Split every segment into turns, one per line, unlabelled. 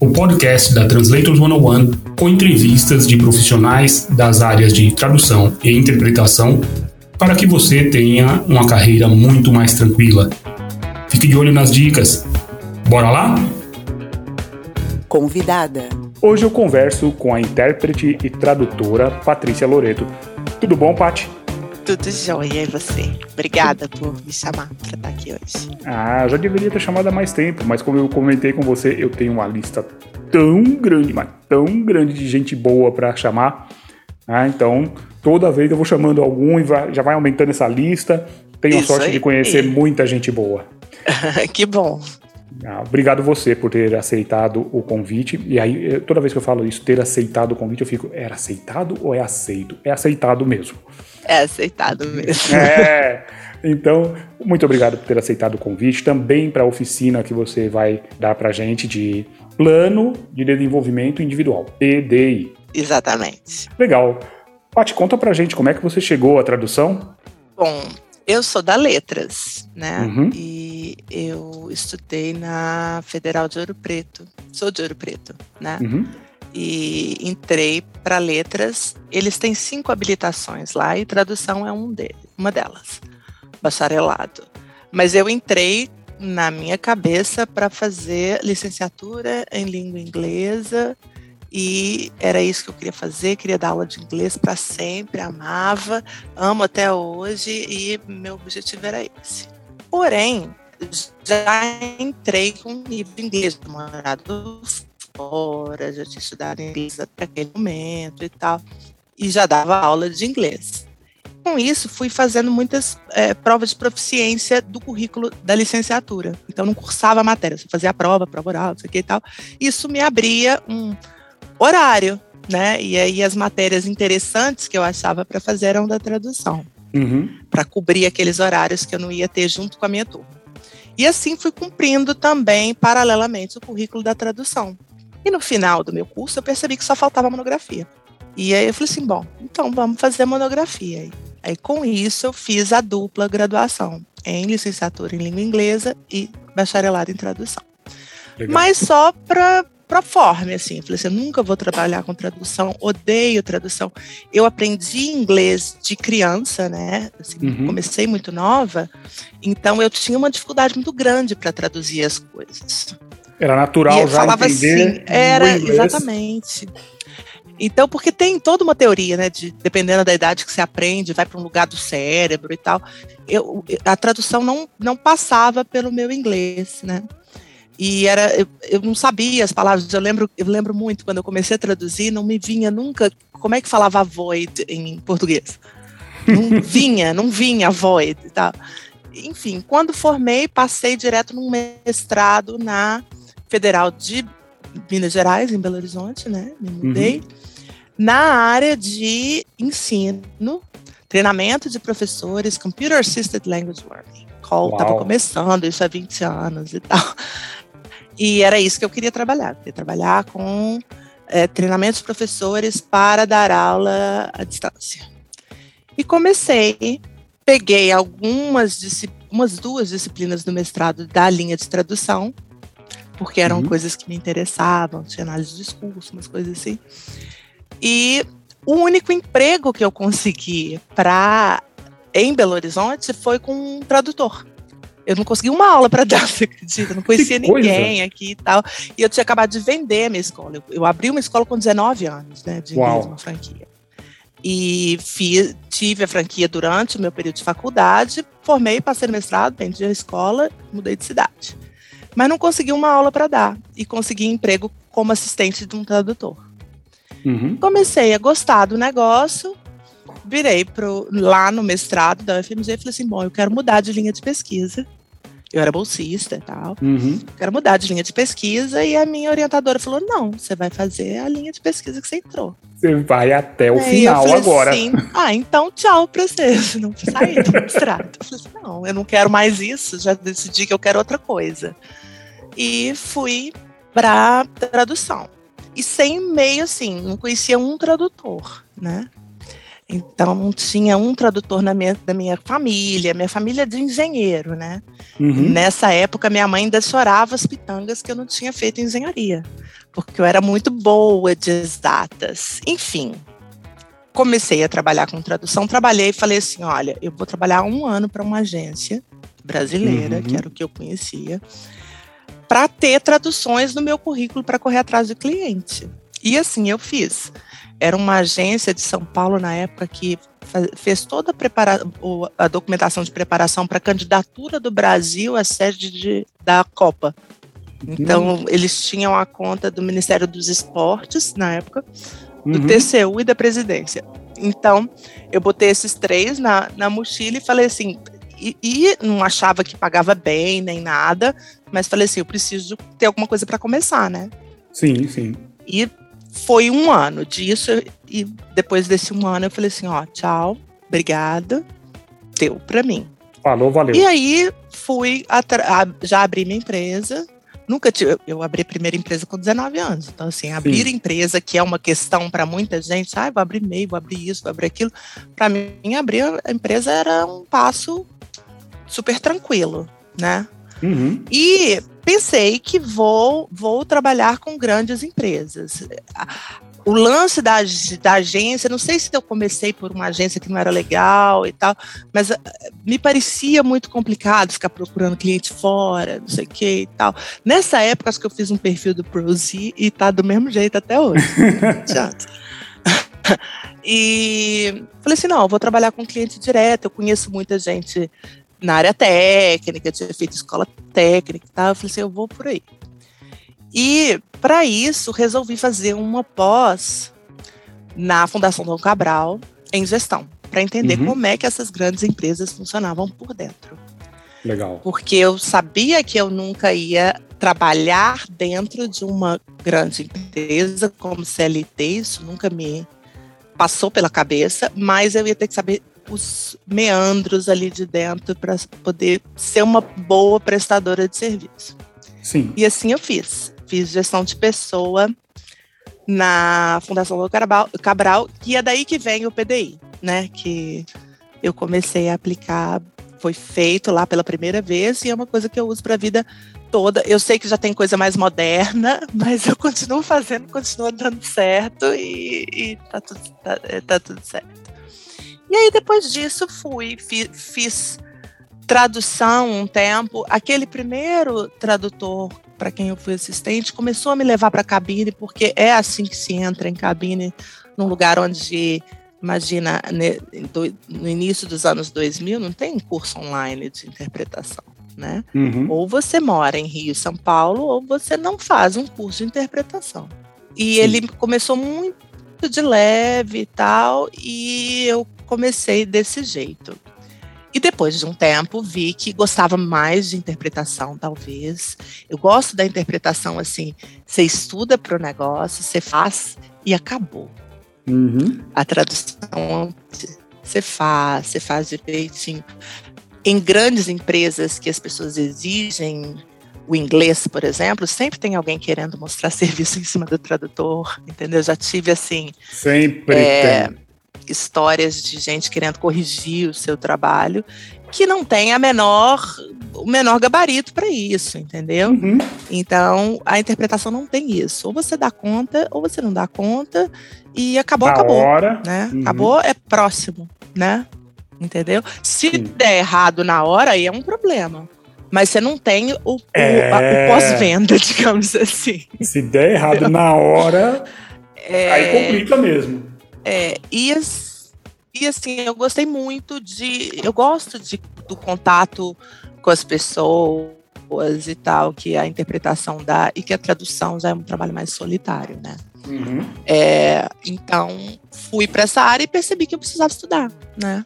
o podcast da Translators 101 com entrevistas de profissionais das áreas de tradução e interpretação para que você tenha uma carreira muito mais tranquila. Fique de olho nas dicas. Bora lá?
Convidada.
Hoje eu converso com a intérprete e tradutora Patrícia Loreto. Tudo bom, Paty?
Tudo jóia, e você? Obrigada por me chamar para estar aqui hoje.
Ah, já deveria ter chamado há mais tempo, mas como eu comentei com você, eu tenho uma lista tão grande, mas tão grande de gente boa para chamar. Ah, então, toda vez eu vou chamando algum e vai, já vai aumentando essa lista. Tenho a sorte aí. de conhecer muita gente boa.
que bom.
Ah, obrigado você por ter aceitado o convite. E aí, toda vez que eu falo isso, ter aceitado o convite, eu fico, era aceitado ou é aceito? É aceitado mesmo.
É aceitado mesmo.
É. Então, muito obrigado por ter aceitado o convite. Também para a oficina que você vai dar para gente de Plano de Desenvolvimento Individual, PDI.
Exatamente.
Legal. Paty, conta pra gente como é que você chegou à tradução.
Bom, eu sou da Letras, né? Uhum. E eu estudei na Federal de Ouro Preto. Sou de Ouro Preto, né? Uhum e entrei para letras. Eles têm cinco habilitações lá e tradução é um deles, uma delas, bacharelado. Mas eu entrei na minha cabeça para fazer licenciatura em língua inglesa e era isso que eu queria fazer, queria dar aula de inglês para sempre, amava, amo até hoje e meu objetivo era esse. Porém, já entrei com nível de inglês, morado fora, já tinha estudado inglês até aquele momento e tal, e já dava aula de inglês. Com isso, fui fazendo muitas é, provas de proficiência do currículo da licenciatura. Então, não cursava a matéria, só fazia a prova, prova oral, não sei o que e tal. Isso me abria um horário, né? E aí as matérias interessantes que eu achava para fazer eram da tradução, uhum. para cobrir aqueles horários que eu não ia ter junto com a minha turma. E assim fui cumprindo também, paralelamente, o currículo da tradução. E no final do meu curso eu percebi que só faltava monografia. E aí eu falei assim, bom, então vamos fazer a monografia. Aí, com isso eu fiz a dupla graduação em licenciatura em língua inglesa e bacharelado em tradução. Legal. Mas só para para forma, assim, eu falei assim, eu nunca vou trabalhar com tradução, odeio tradução. Eu aprendi inglês de criança, né? Assim, uhum. Comecei muito nova, então eu tinha uma dificuldade muito grande para traduzir as coisas.
Era natural e já falava entender assim,
era exatamente. Então, porque tem toda uma teoria, né, de dependendo da idade que você aprende, vai para um lugar do cérebro e tal. Eu, a tradução não, não passava pelo meu inglês, né? E era, eu, eu não sabia as palavras. Eu lembro, eu lembro muito quando eu comecei a traduzir, não me vinha nunca como é que falava void em português. Não vinha, não vinha void e tal. Enfim, quando formei, passei direto num mestrado na Federal de Minas Gerais, em Belo Horizonte, né? Me mudei. Uhum. Na área de ensino, treinamento de professores, Computer Assisted Language Learning. Qual estava começando isso há 20 anos e tal. E era isso que eu queria trabalhar. Eu queria trabalhar com é, treinamento de professores para dar aula à distância. E comecei, peguei algumas umas duas disciplinas do mestrado da linha de tradução, porque eram uhum. coisas que me interessavam, tinha análise de discurso, umas coisas assim. E o único emprego que eu consegui para em Belo Horizonte foi com um tradutor. Eu não consegui uma aula para dar, você acredita? Eu não conhecia ninguém aqui e tal. E eu tinha acabado de vender a minha escola. Eu, eu abri uma escola com 19 anos, né? De inglês, uma franquia. E fiz, tive a franquia durante o meu período de faculdade, formei, passei no mestrado, vendi a escola, mudei de cidade mas não consegui uma aula para dar e consegui emprego como assistente de um tradutor. Uhum. Comecei a gostar do negócio, virei pro, lá no mestrado da UFMG e falei assim: bom, eu quero mudar de linha de pesquisa, eu era bolsista e tal. Uhum. Quero mudar de linha de pesquisa e a minha orientadora falou: não, você vai fazer a linha de pesquisa que você entrou.
Você vai até o Aí final agora. Assim,
ah, então tchau pra você. Não sair do mestrado. Eu falei assim, não, eu não quero mais isso, já decidi que eu quero outra coisa. E fui para tradução. E sem meio, assim, não conhecia um tradutor, né? Então, tinha um tradutor na minha, da minha família, minha família de engenheiro, né? Uhum. Nessa época, minha mãe ainda chorava as pitangas que eu não tinha feito engenharia, porque eu era muito boa de exatas. Enfim, comecei a trabalhar com tradução, trabalhei e falei assim: olha, eu vou trabalhar um ano para uma agência brasileira, uhum. que era o que eu conhecia, para ter traduções no meu currículo para correr atrás do cliente. E assim eu fiz. Era uma agência de São Paulo na época que fez toda a, prepara a documentação de preparação para a candidatura do Brasil à sede de, da Copa. Então, uhum. eles tinham a conta do Ministério dos Esportes, na época, do uhum. TCU e da presidência. Então, eu botei esses três na, na mochila e falei assim, e, e, não achava que pagava bem nem nada, mas falei assim, eu preciso ter alguma coisa para começar, né?
Sim, sim.
E foi um ano disso, e depois desse um ano eu falei assim, ó, tchau, obrigada, deu para mim.
Falou, valeu.
E aí fui, já abri minha empresa, nunca tive, eu abri a primeira empresa com 19 anos, então assim, abrir Sim. empresa, que é uma questão para muita gente, ah, vou abrir e-mail, vou abrir isso, vou abrir aquilo, para mim abrir a empresa era um passo super tranquilo, né? Uhum. E pensei que vou, vou trabalhar com grandes empresas. O lance da, da agência, não sei se eu comecei por uma agência que não era legal e tal, mas eh, me parecia muito complicado ficar procurando cliente fora, não sei o que e tal. Nessa época, acho que eu fiz um perfil do Prozee e tá do mesmo jeito até hoje. e falei assim: não, vou trabalhar com cliente direto. Eu conheço muita gente na área técnica, tinha feito escola técnica e tal. Eu falei assim, eu vou por aí. E para isso resolvi fazer uma pós na Fundação Dom Cabral em gestão, para entender uhum. como é que essas grandes empresas funcionavam por dentro.
Legal.
Porque eu sabia que eu nunca ia trabalhar dentro de uma grande empresa como CLT, isso nunca me passou pela cabeça, mas eu ia ter que saber os meandros ali de dentro para poder ser uma boa prestadora de serviço.
Sim.
E assim eu fiz. Fiz gestão de pessoa na Fundação Louco Cabral, que é daí que vem o PDI, né? Que eu comecei a aplicar, foi feito lá pela primeira vez e é uma coisa que eu uso para a vida toda. Eu sei que já tem coisa mais moderna, mas eu continuo fazendo, continua dando certo e, e tá, tudo, tá, tá tudo certo. E aí, depois disso, fui, fiz, fiz tradução um tempo. Aquele primeiro tradutor para quem eu fui assistente começou a me levar para a cabine, porque é assim que se entra em cabine, num lugar onde, imagina, no início dos anos 2000, não tem curso online de interpretação. Né? Uhum. Ou você mora em Rio, São Paulo, ou você não faz um curso de interpretação. E Sim. ele começou muito de leve e tal, e eu comecei desse jeito. E depois de um tempo vi que gostava mais de interpretação, talvez. Eu gosto da interpretação assim, você estuda para o negócio, você faz e acabou. Uhum. A tradução você faz, você faz direitinho. Em grandes empresas que as pessoas exigem o inglês, por exemplo, sempre tem alguém querendo mostrar serviço em cima do tradutor, entendeu? Já tive assim.
Sempre é, tem
histórias de gente querendo corrigir o seu trabalho que não tem a menor o menor gabarito para isso, entendeu? Uhum. Então a interpretação não tem isso. Ou você dá conta, ou você não dá conta e acabou,
da
acabou,
hora.
né? Uhum. Acabou é próximo, né? Entendeu? Se Sim. der errado na hora, aí é um problema. Mas você não tem o, é... o, o pós-venda, digamos assim.
Se der errado na hora, é... aí complica mesmo.
É, e, e assim, eu gostei muito de. Eu gosto de, do contato com as pessoas e tal, que a interpretação dá, e que a tradução já é um trabalho mais solitário, né? Uhum. É, então, fui para essa área e percebi que eu precisava estudar, né?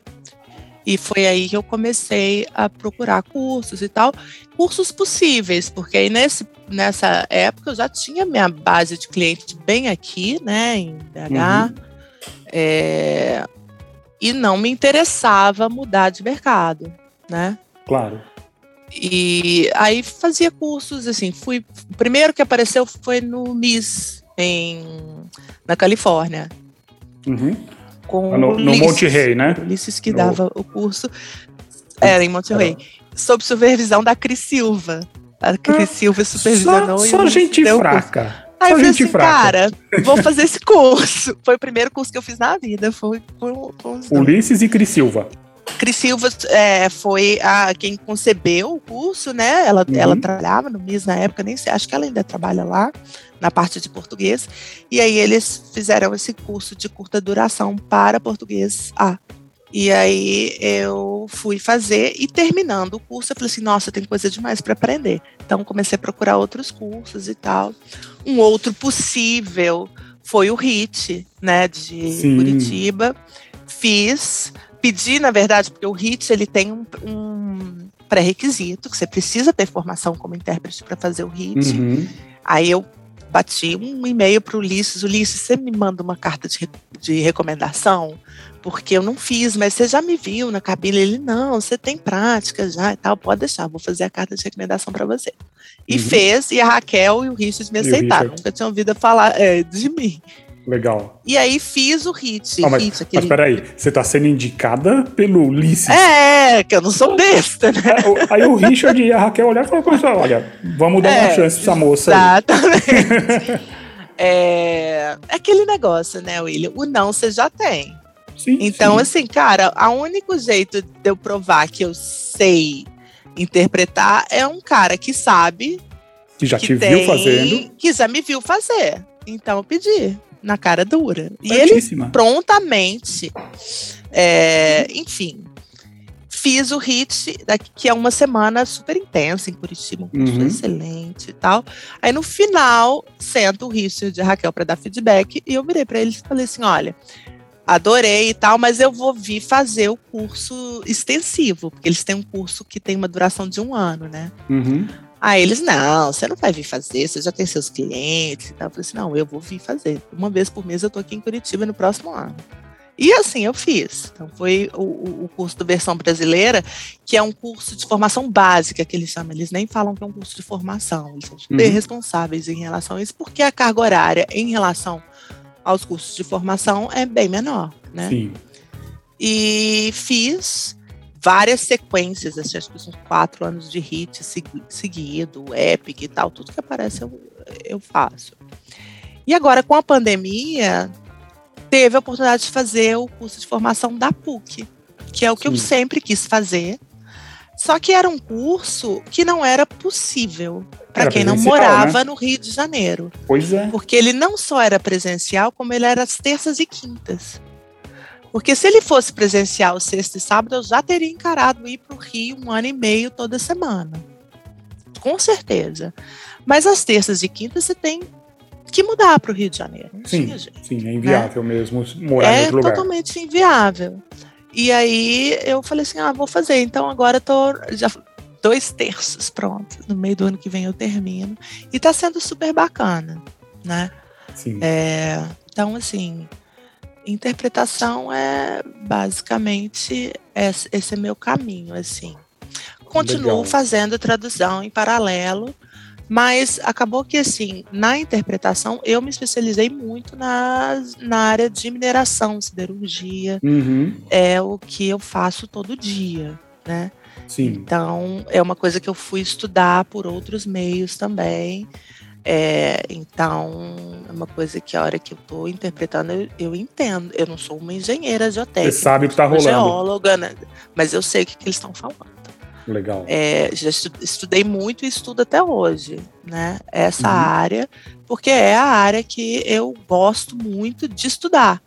E foi aí que eu comecei a procurar cursos e tal, cursos possíveis, porque aí nesse, nessa época eu já tinha minha base de clientes bem aqui, né, em BH, uhum. É, e não me interessava mudar de mercado, né?
Claro.
E aí fazia cursos, assim, fui. O primeiro que apareceu foi no MIS, em, na Califórnia.
Uhum. Com no, no Monte Rei, né?
Ulisses que no... dava o curso. Era em Monte Rei. Sob supervisão da Cris Silva. A Cris ah, Silva supervisionou.
Só, só gente fraca.
Aí eu falei assim, fraca. cara, vou fazer esse curso. Foi o primeiro curso que eu fiz na vida. Foi com,
Ulisses e Cris Silva.
Cris Silva é, foi a quem concebeu o curso, né? Ela, uhum. ela trabalhava no MIS na época, nem sei, acho que ela ainda trabalha lá, na parte de português. E aí eles fizeram esse curso de curta duração para português A. E aí eu fui fazer e terminando o curso, eu falei assim, nossa, tem coisa demais para aprender. Então comecei a procurar outros cursos e tal. Um outro possível foi o HIT, né, de Sim. Curitiba. Fiz, pedi, na verdade, porque o HIT ele tem um, um pré-requisito, que você precisa ter formação como intérprete para fazer o HIT. Uhum. Aí eu bati um e-mail para o Ulisses, Ulisses, você me manda uma carta de, de recomendação? Porque eu não fiz, mas você já me viu na cabine? Ele, não, você tem prática já e tal, pode deixar, vou fazer a carta de recomendação para você. E uhum. fez, e a Raquel e o Richard me aceitaram, nunca tinham ouvido falar é, de mim.
Legal.
E aí fiz o hit.
Ah, mas,
hit
aquele... mas peraí, você tá sendo indicada pelo Ulisses.
É, que eu não sou besta, né?
É, aí o Richard e a Raquel olharam e falaram, olha, vamos dar é, uma chance pra essa moça
Exatamente. é, é aquele negócio, né, William? O não você já tem. Sim, então, sim. assim, cara, o único jeito de eu provar que eu sei interpretar é um cara que sabe.
Que já que te tem, viu fazendo.
Que já me viu fazer. Então eu pedi na cara dura. E ele prontamente, é, enfim, fiz o hit, que é uma semana super intensa em Curitiba, um uhum. excelente e tal. Aí no final, senta o Richard de Raquel para dar feedback e eu virei para eles e falei assim: olha. Adorei e tal, mas eu vou vir fazer o curso extensivo, porque eles têm um curso que tem uma duração de um ano, né?
Uhum.
Aí eles, não, você não vai vir fazer, você já tem seus clientes e tal. Eu falei assim, não, eu vou vir fazer. Uma vez por mês eu tô aqui em Curitiba no próximo ano. E assim eu fiz. Então foi o, o, curso do Versão Brasileira, que é um curso de formação básica que eles chamam. Eles nem falam que é um curso de formação. Eles são super uhum. responsáveis em relação a isso, porque a carga horária em relação aos cursos de formação é bem menor, né?
Sim.
E fiz várias sequências, assim, acho que são quatro anos de hit seguido, epic e tal, tudo que aparece eu, eu faço. E agora, com a pandemia, teve a oportunidade de fazer o curso de formação da PUC, que é o que Sim. eu sempre quis fazer. Só que era um curso que não era possível para quem não morava né? no Rio de Janeiro.
Pois é.
Porque ele não só era presencial, como ele era às terças e quintas. Porque se ele fosse presencial sexta e sábado, eu já teria encarado ir para o Rio um ano e meio toda semana. Com certeza. Mas às terças e quintas você tem que mudar para o Rio de Janeiro.
Sim, tinha sim, é inviável né? mesmo morar é lugar.
É totalmente inviável. E aí eu falei assim, ah, vou fazer. Então agora tô já dois terços pronto. No meio do ano que vem eu termino. E está sendo super bacana, né?
Sim.
É, então, assim, interpretação é basicamente esse, esse é meu caminho, assim. Continuo Legal. fazendo tradução em paralelo, mas acabou que, assim, na interpretação, eu me especializei muito na, na área de mineração, siderurgia.
Uhum.
É o que eu faço todo dia, né?
Sim.
Então, é uma coisa que eu fui estudar por outros meios também. É, então, é uma coisa que a hora que eu estou interpretando, eu, eu, entendo. Eu não sou uma engenheira geotécnica.
Você sabe o que está rolando.
geóloga, né? mas eu sei o que, que eles estão falando.
Legal.
É, já estudei muito e estudo até hoje, né? Essa uhum. área, porque é a área que eu gosto muito de estudar.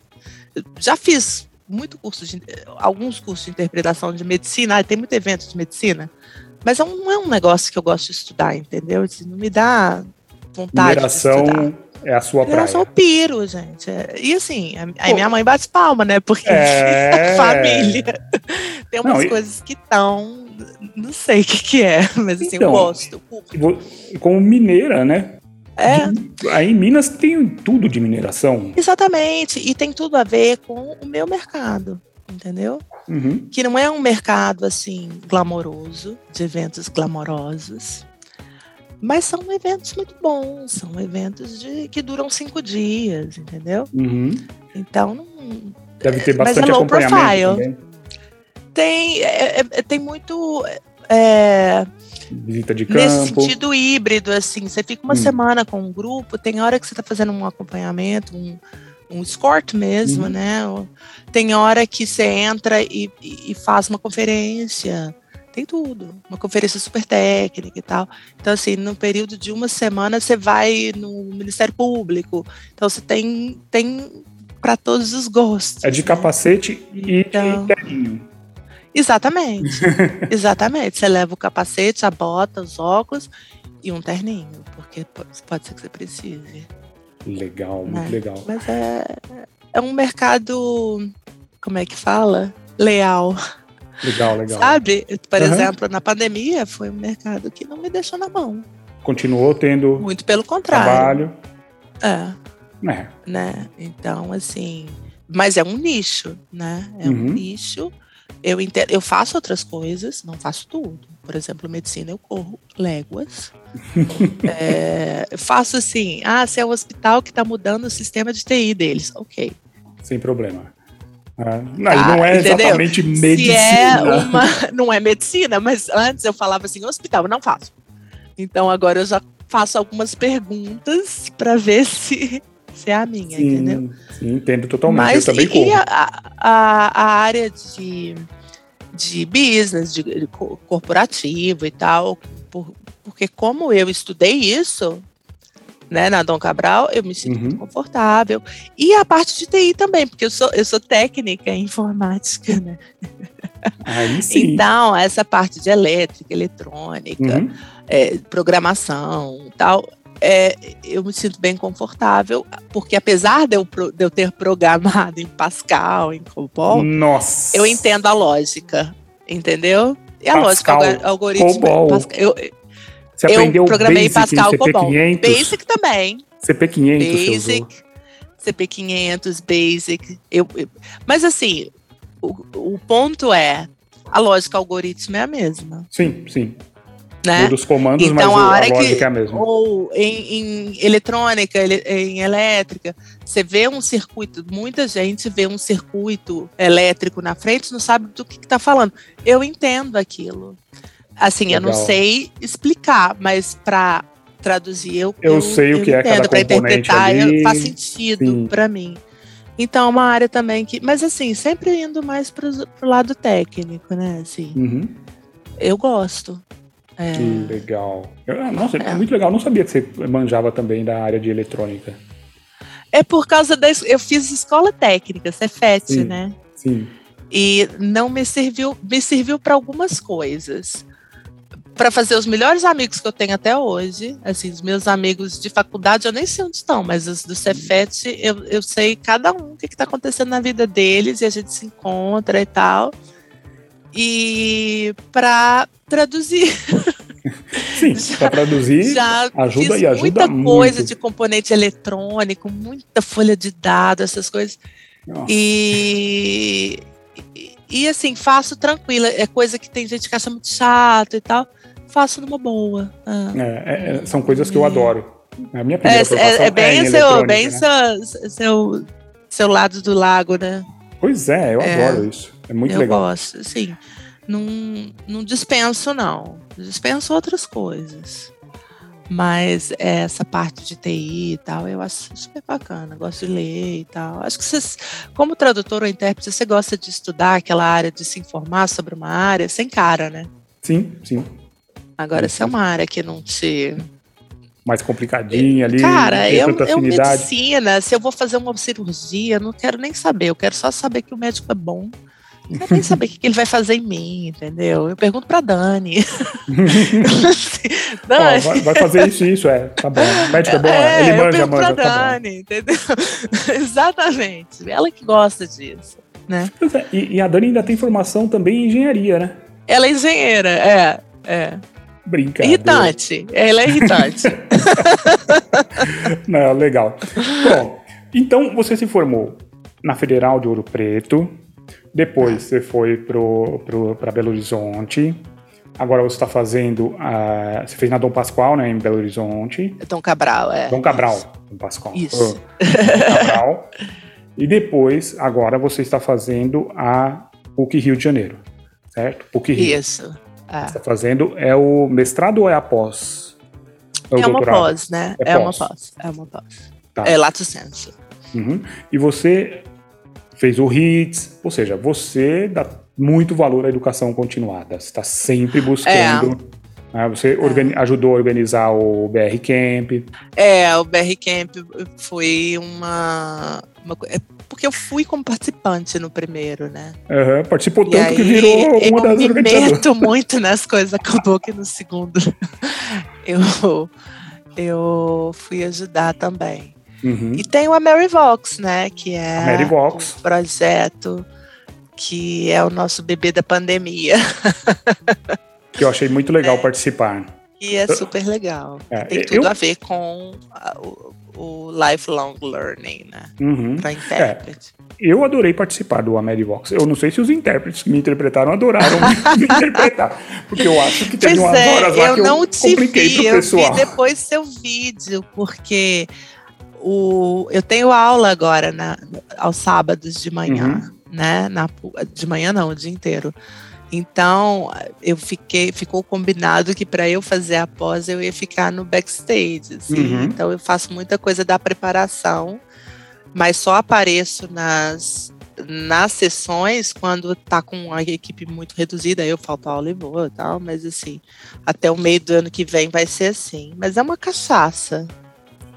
já fiz muito curso de, alguns cursos de interpretação de medicina, ah, tem muito evento de medicina, mas não é um negócio que eu gosto de estudar, entendeu? Não me dá vontade
mineração, é a sua praia. Eu
sou piro, gente. E assim, aí minha mãe bate palma, né? Porque é... família. Tem umas não, coisas que estão. Não sei o que, que é, mas assim, então, eu gosto.
Como mineira, né? É. Aí em Minas tem tudo de mineração.
Exatamente. E tem tudo a ver com o meu mercado, entendeu? Uhum. Que não é um mercado assim glamouroso, de eventos glamourosos. Mas são eventos muito bons, são eventos de, que duram cinco dias, entendeu? Uhum. Então não.
Deve ter bastante mas é low profile. Também.
Tem, é, é, tem muito. É,
visita de campo.
Nesse sentido híbrido, assim, você fica uma hum. semana com um grupo, tem hora que você está fazendo um acompanhamento, um, um escort mesmo, uhum. né? Tem hora que você entra e, e, faz uma conferência, tem tudo, uma conferência super técnica e tal. Então, assim, no período de uma semana você vai no Ministério Público, então você tem, tem para todos os gostos.
É de né? capacete e então, de terninho.
Exatamente. Exatamente. Você leva o capacete, a bota, os óculos e um terninho, porque pode ser que você precise.
Legal, muito
né?
legal.
Mas é, é um mercado, como é que fala? Leal.
Legal, legal.
Sabe? Por uhum. exemplo, na pandemia foi um mercado que não me deixou na mão.
Continuou tendo.
Muito pelo contrário.
Trabalho.
É. é. Né? Então, assim. Mas é um nicho, né? É uhum. um nicho eu, entendo, eu faço outras coisas, não faço tudo. Por exemplo, medicina eu corro léguas. é, faço assim, ah, se é o hospital que está mudando o sistema de TI deles, ok.
Sem problema. Ah, não, tá, não é entendeu? exatamente medicina.
É uma, não é medicina, mas antes eu falava assim, hospital, não faço. Então agora eu já faço algumas perguntas para ver se ser a minha, sim, entendeu?
Sim, entendo totalmente. Mas, eu também
e, a, a, a, área de, de business, de, de corporativo e tal, por, porque como eu estudei isso, né, na Dom Cabral, eu me sinto uhum. muito confortável. E a parte de TI também, porque eu sou, eu sou técnica em informática, né?
Aí sim.
Então, essa parte de elétrica, eletrônica, uhum. é, programação tal, é, eu me sinto bem confortável, porque apesar de eu, de eu ter programado em Pascal, em COBOL,
Nossa.
eu entendo a lógica, entendeu? E a
Pascal,
lógica, algoritmo.
COBOL.
Pascal, eu,
Você aprendeu
eu programei
Basic
Pascal
em
COBOL.
CP500?
Basic também.
CP500
Basic, CP500, Basic. Eu, eu, mas assim, o, o ponto é, a lógica algoritmo é a mesma.
Sim, sim
né?
dos comandos,
então,
mas
a, hora
a lógica
que,
é a mesma.
Ou em, em eletrônica, ele, em elétrica, você vê um circuito, muita gente vê um circuito elétrico na frente, não sabe do que está falando. Eu entendo aquilo. Assim, Legal. eu não sei explicar, mas para traduzir eu
eu, eu sei o que é cada para interpretar ali.
faz sentido para mim. Então, é uma área também que. Mas assim, sempre indo mais para o lado técnico, né? Assim,
uhum.
Eu gosto.
É. Que legal. Eu, nossa, é. muito legal. Eu não sabia que você manjava também da área de eletrônica.
É por causa da. Eu fiz escola técnica, Cefet, sim, né?
Sim.
E não me serviu, me serviu para algumas coisas. Para fazer os melhores amigos que eu tenho até hoje, assim, os meus amigos de faculdade, eu nem sei onde estão, mas os do Cefet, eu, eu sei cada um o que está acontecendo na vida deles e a gente se encontra e tal e para traduzir.
Sim, para traduzir já ajuda e ajuda
muita muito. coisa de componente eletrônico, muita folha de dados, essas coisas. E, e, e assim, faço tranquila. É coisa que tem gente que acha muito chato e tal. Faço numa boa.
Ah. É, é, são coisas que eu adoro. A minha primeira
é, é, é bem, é seu, bem né? seu, seu, seu lado do lago, né?
Pois é, eu é, adoro isso. É muito
eu
legal.
Eu gosto, sim. Não, não dispenso, não. Dispenso outras coisas. Mas essa parte de TI e tal, eu acho super bacana. Gosto de ler e tal. Acho que vocês, como tradutor ou intérprete, você gosta de estudar aquela área, de se informar sobre uma área, sem cara, né?
Sim, sim.
Agora, se é uma área que não te
mais complicadinha ali.
Cara, eu, eu medicina, se eu vou fazer uma cirurgia, não quero nem saber, eu quero só saber que o médico é bom, Não quero nem saber o que ele vai fazer em mim, entendeu? Eu pergunto pra Dani.
Dani. vai, vai, fazer isso isso, é. Tá bom. O médico é bom, é, ele manja,
eu
manja.
Pra tá Dani, bom. entendeu? Exatamente. Ela que gosta disso, né?
É, e, e, a Dani ainda tem formação também em engenharia, né?
Ela é engenheira, é. é.
Brincadeira.
Irritante. Ela é irritante.
Não, legal. Bom, então você se formou na Federal de Ouro Preto, depois você foi para Belo Horizonte. Agora você está fazendo. Uh, você fez na Dom Pascoal, né? Em Belo Horizonte.
Dom Cabral, é.
Dom Cabral, Dom Pascoal.
Isso.
Dom Cabral. e depois, agora você está fazendo a PUC Rio de Janeiro, certo? PUC Rio.
Isso.
É. Você está fazendo. É o mestrado ou é a pós?
É, é uma pós, né? É, é pós. uma pós. É uma pós. Tá. É lato senso.
Uhum. E você fez o HITS, ou seja, você dá muito valor à educação continuada. Você está sempre buscando. É. Né, você é. ajudou a organizar o BR Camp.
É, o BR Camp foi uma, uma é porque eu fui como participante no primeiro, né?
Uhum, participou e tanto que virou uma das
organizadoras. Eu me meto muito nas coisas, acabou que no segundo eu, eu fui ajudar também. Uhum. E tem o AmeriVox, né? Que é
AmeriVox.
um projeto que é o nosso bebê da pandemia.
que eu achei muito legal é. participar.
E é super legal. É, tem tudo eu... a ver com a, o, o, lifelong learning, né?
Uhum.
Para intérprete.
É. Eu adorei participar do AmeriVox. Eu não sei se os intérpretes que me interpretaram adoraram me interpretar. Porque eu acho que teve umas é, horas lá eu que eu compliquei vi, pro pessoal. Eu
vi depois seu vídeo, porque o, eu tenho aula agora na, aos sábados de manhã, uhum. né? Na, de manhã não, o dia inteiro. Então, eu fiquei, ficou combinado que para eu fazer a pós eu ia ficar no backstage. Assim. Uhum. Então, eu faço muita coisa da preparação, mas só apareço nas, nas sessões quando tá com a equipe muito reduzida, eu falto aula e vou e tal, mas assim, até o meio do ano que vem vai ser assim. Mas é uma cachaça.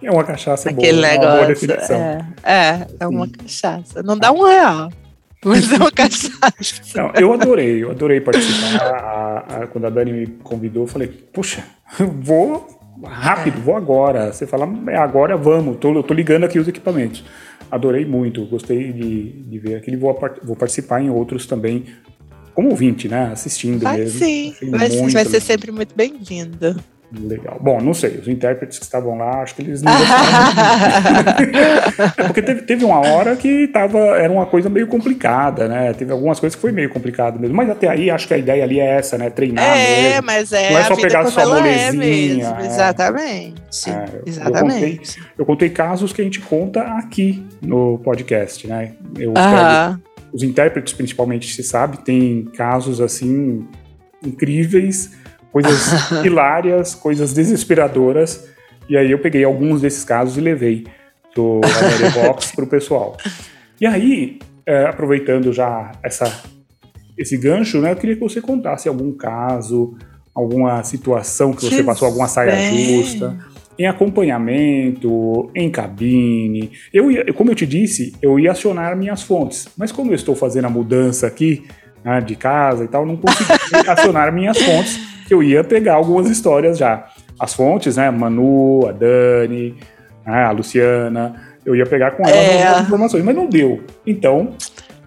É uma cachaça
Aquele
boa,
negócio, uma boa definição. É, é, é uma Sim. cachaça. Não dá um real. Mas é uma cachaça.
Não, eu adorei, eu adorei participar. A, a, quando a Dani me convidou, eu falei, puxa, vou rápido, é. vou agora. Você fala, é agora vamos, tô, tô ligando aqui os equipamentos. Adorei muito, gostei de, de ver aquele, vou, vou participar em outros também, como ouvinte, né? Assistindo
vai
mesmo.
Sim, vai, vai ser sempre muito bem-vindo.
Legal. Bom, não sei, os intérpretes que estavam lá, acho que eles não gostaram. é porque teve, teve uma hora que tava, era uma coisa meio complicada, né? Teve algumas coisas que foi meio complicado mesmo. Mas até aí, acho que a ideia ali é essa, né? Treinar
é,
mesmo.
mas é.
Não é só pegar sua molezinha.
É Exatamente. É, Exatamente.
Eu contei, eu contei, casos que a gente conta aqui no podcast, né? Eu os intérpretes, principalmente, se sabe, tem casos assim incríveis coisas hilárias, coisas desesperadoras. E aí eu peguei alguns desses casos e levei do Box para o pessoal. E aí, é, aproveitando já essa, esse gancho, né, eu queria que você contasse algum caso, alguma situação que você passou, alguma saia justa, em acompanhamento, em cabine. Eu ia, como eu te disse, eu ia acionar minhas fontes, mas como eu estou fazendo a mudança aqui né, de casa e tal, não consegui acionar minhas fontes que eu ia pegar algumas histórias já. As fontes, né? Manu, a Dani, né, a Luciana, eu ia pegar com elas é. algumas informações, mas não deu. Então,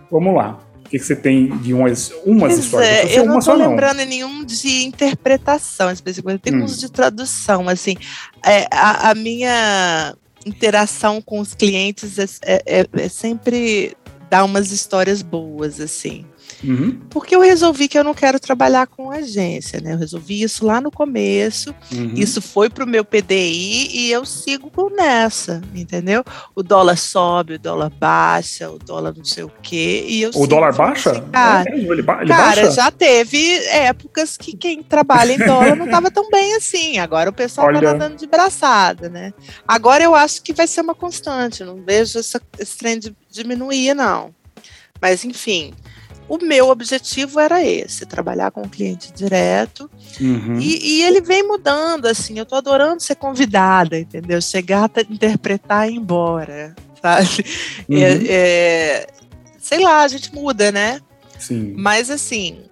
vamos lá. O que, que você tem de umas, umas histórias?
É, eu não estou lembrando não. nenhum de interpretação especificamente, tem hum. uns de tradução, assim. É, a, a, minha interação com os clientes é, é, é, é sempre dar umas histórias boas, assim.
Uhum.
Porque eu resolvi que eu não quero trabalhar com agência, né? Eu resolvi isso lá no começo, uhum. isso foi para o meu PDI e eu sigo nessa, entendeu? O dólar sobe, o dólar baixa, o dólar não sei o quê. E eu
o dólar baixa?
Assim, cara, é, ele, ba ele cara baixa? já teve épocas que quem trabalha em dólar não estava tão bem assim. Agora o pessoal está nadando de braçada, né? Agora eu acho que vai ser uma constante, não vejo essa, esse trem diminuir, não. Mas, enfim, o meu objetivo era esse, trabalhar com o cliente direto.
Uhum.
E, e, ele vem mudando, assim, eu tô adorando ser convidada, entendeu? Chegar, interpretar e ir embora, sabe? Uhum. É, é, sei lá, a gente muda, né?
Sim.
Mas assim,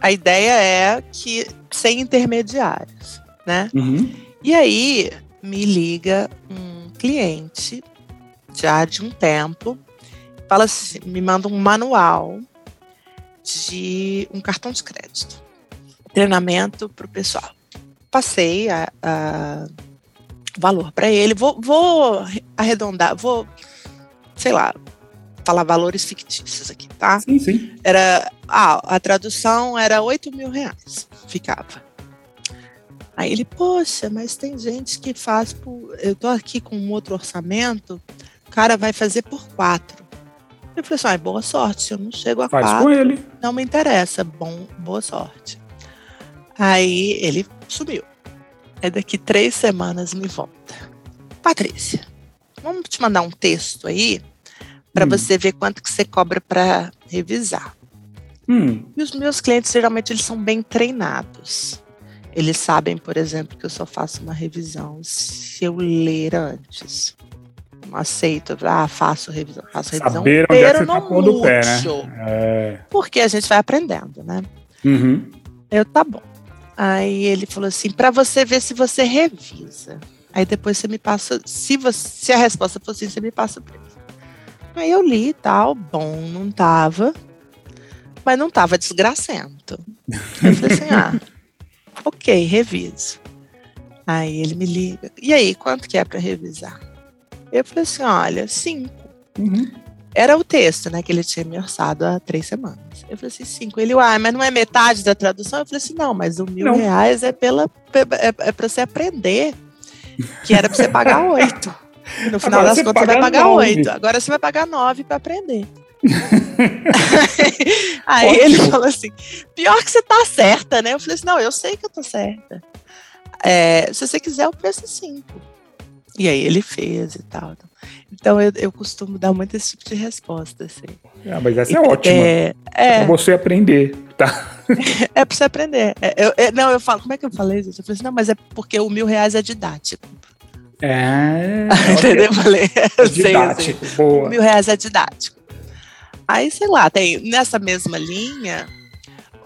a ideia é que sem intermediários, né?
Uhum.
E aí me liga um cliente já de um tempo, fala assim, me manda um manual de um cartão de crédito, treinamento para o pessoal. Passei a, a valor para ele, vou, vou arredondar, vou, sei lá, falar valores fictícios aqui, tá?
Sim, sim.
Era, ah, a tradução era 8 mil reais, ficava. Aí ele, poxa, mas tem gente que faz por. Eu tô aqui com um outro orçamento, o cara vai fazer por quatro. Eu falei assim, ah, boa sorte, se eu não chego a
Faz
quatro,
com ele.
não me interessa, bom, boa sorte. Aí ele sumiu. Aí daqui três semanas me volta. Patrícia, vamos te mandar um texto aí para
Hum.
você ver quanto que você cobra para revisar.
Hum,
E os meus clientes, geralmente, eles são bem treinados. Eles sabem, por exemplo, que eu só faço uma revisão se eu ler antes. Aceito, ah, faço revisão, faço revisão,
saber onde é que você tá pondo o pé, né? É.
Porque a gente vai aprendendo, né?
Uhum.
Eu, tá bom. Aí ele falou assim, para você ver se você revisa. Aí depois você me passa, se, você, se a resposta for sim, você me passa o preço. Aí eu li e tal, bom, não tava, mas não tava desgracento. Eu falei assim, ah, ok, reviso. Aí ele me liga, e aí, quanto que é para revisar? Eu falei assim, olha, cinco.
Uhum.
Era o texto, né, que ele tinha me orçado há três semanas. Eu falei assim, cinco. Ele, ah, mas não é metade da tradução? Eu falei assim, não, mas o mil
Não.
reais é pela é, é para você aprender, que era para você pagar oito. No final
Agora
das contas, você vai
paga
pagar oito. Agora você vai pagar nove para aprender. Aí
Ótimo.
ele falou assim: pior que você tá certa, né? Eu falei assim: não, eu sei que eu tô certa. É, se você quiser, o preço é cinco. E aí ele fez e tal. Então eu, eu costumo dar muito esse tipo de resposta, assim.
Ah, mas essa é ótima.
É,
É
é,
pra você aprender, tá?
é pra você aprender. É, eu- é, não, eu falo, como é que eu falei, gente? Eu falei assim, não, mas é porque o mil reais é didático.
É.
Entendeu? Eu falei, eu sei, assim.
Didático, boa.
mil reais é didático. Aí, sei lá, tem nessa mesma linha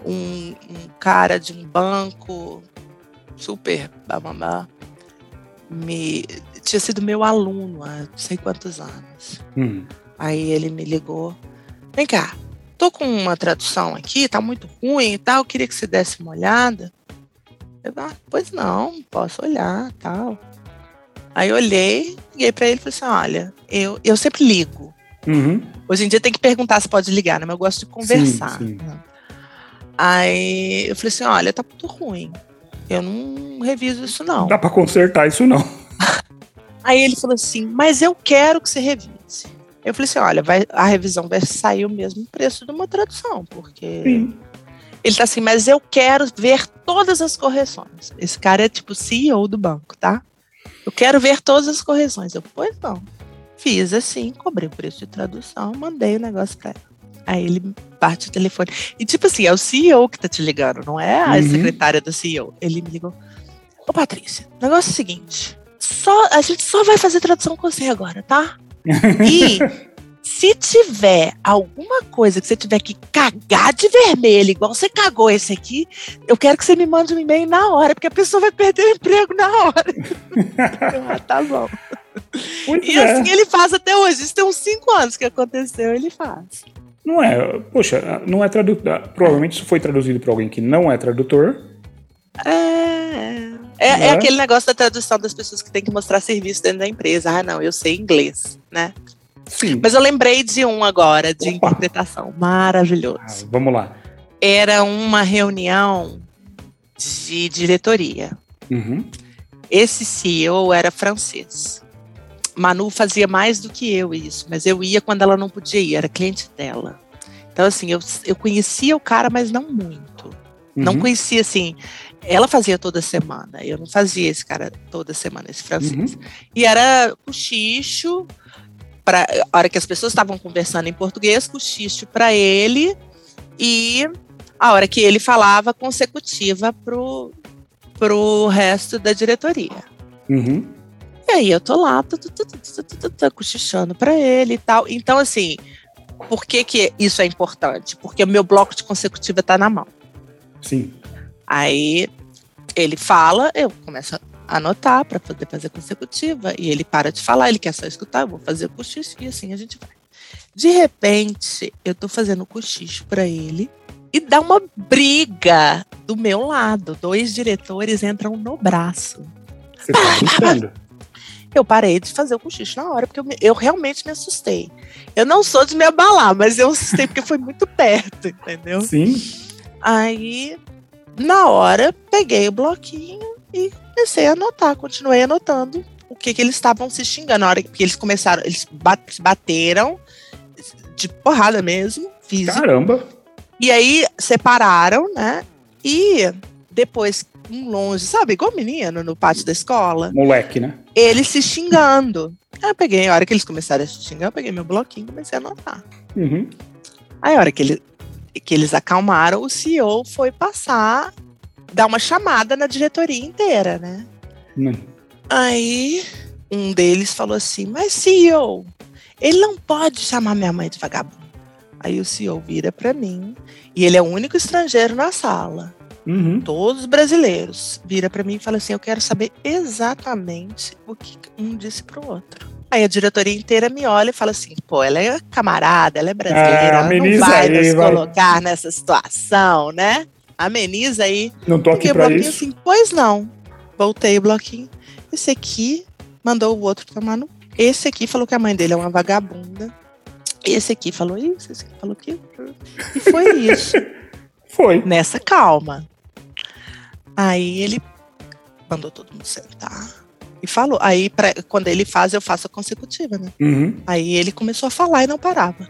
um, um cara de um banco super bababá, me tinha sido meu aluno há não sei quantos anos.
Hum.
Aí ele me ligou. Vem cá, tô com uma tradução aqui, tá muito ruim e tal, queria que você desse uma olhada. Eu, ah, pois não, posso olhar tal. Aí eu olhei, liguei pra ele e falei assim: olha, eu, eu sempre ligo.
Uhum.
Hoje em dia tem que perguntar se pode ligar, né? Mas eu gosto de conversar.
sim.
né? Aí eu falei assim: olha, tá muito ruim. Eu não reviso isso, não.
Dá pra consertar isso, não.
Aí ele falou assim: mas eu quero que você revise. Eu falei assim: olha, vai, a revisão vai sair o mesmo preço de uma tradução, porque.
Sim.
Ele tá assim, mas eu quero ver todas as correções. Esse cara é tipo CEO do banco, tá? Eu quero ver todas as correções. Eu, pois não. Fiz assim, cobrei o preço de tradução, mandei o negócio pra ele. Aí ele parte o telefone. E tipo assim, é o CEO que tá te ligando, não é a
Uhum.
secretária do CEO. Ele me ligou. Ô Patrícia, o negócio é o seguinte: só, a gente só vai fazer tradução com você agora, tá? E se tiver alguma coisa que você tiver que cagar de vermelho, igual você cagou esse aqui, eu quero que você me mande um e-mail na hora, porque a pessoa vai perder o emprego na hora. Ah, tá bom.
Pois
E
é.
assim ele faz até hoje. Isso tem uns cinco anos que aconteceu, ele faz.
Não é, poxa, não é tradutor. Provavelmente isso foi traduzido por alguém que não é tradutor.
É, é, é
Né?
aquele negócio da tradução das pessoas que têm que mostrar serviço dentro da empresa. Ah, não, eu sei inglês, né?
Sim.
Mas eu lembrei de um agora, de
Opa.
interpretação. Maravilhoso.
Ah, vamos lá.
Era uma reunião de diretoria.
Uhum.
Esse CEO era francês. Manu fazia mais do que eu isso, mas eu ia quando ela não podia ir, era cliente dela. Então, assim, eu, eu conhecia o cara, mas não muito. Não
Uhum.
conhecia, assim. Ela fazia toda semana, eu não fazia esse cara toda semana, esse francês.
Uhum.
E era cochicho, pra, a hora que as pessoas estavam conversando em português, cochicho para ele, e a hora que ele falava, consecutiva pro, pro resto da diretoria.
Uhum
aí eu tô lá, tá cochichando pra ele e tal. Então, assim, por que, que isso é importante? Porque o meu bloco de consecutiva tá na mão.
Sim.
Aí ele fala, eu começo a anotar para poder fazer consecutiva, e ele para de falar, ele quer só escutar, eu vou fazer o cochicho, e assim a gente vai. De repente, eu tô fazendo cochicho para ele e dá uma briga do meu lado. Dois diretores entram no braço.
Você tá?
Eu parei de fazer o cochicho na hora, porque eu, eu, realmente me assustei. Eu não sou de me abalar, mas eu assustei porque foi muito perto, entendeu?
Sim.
Aí, na hora, peguei o bloquinho e comecei a anotar, continuei anotando o que, que eles estavam se xingando. Na hora que eles começaram, eles bateram de porrada mesmo, físico.
Caramba!
E aí separaram, né? E depois, um longe, sabe, igual menino no pátio da escola.
Moleque, né?
Eles se xingando. Aí eu peguei, a hora que eles começaram a se xingar, eu peguei meu bloquinho e comecei a anotar.
Uhum.
Aí a hora que, ele, que eles acalmaram, o CEO foi passar, dar uma chamada na diretoria inteira, né?
Hum.
Aí um deles falou assim, mas CEO, ele não pode chamar minha mãe de vagabundo. Aí o CEO vira para mim, e ele é o único estrangeiro na sala.
Uhum.
Todos brasileiros. Vira para mim e fala assim: Eu quero saber exatamente o que um disse pro outro. Aí a diretoria inteira me olha e fala assim: pô, ela é camarada, ela é brasileira, é, ela não vai aí, nos vai. colocar nessa situação, né? Ameniza aí.
Não tô aqui pra isso. Assim,
pois não. Voltei o bloquinho. Esse aqui mandou o outro tomar no. Esse aqui falou que a mãe dele é uma vagabunda. Esse aqui falou isso, esse aqui falou aquilo. E foi isso.
foi.
Nessa calma. Aí ele mandou todo mundo sentar e falou. Aí, pra, quando ele faz, eu faço a consecutiva, né?
Uhum.
Aí ele começou a falar e não parava.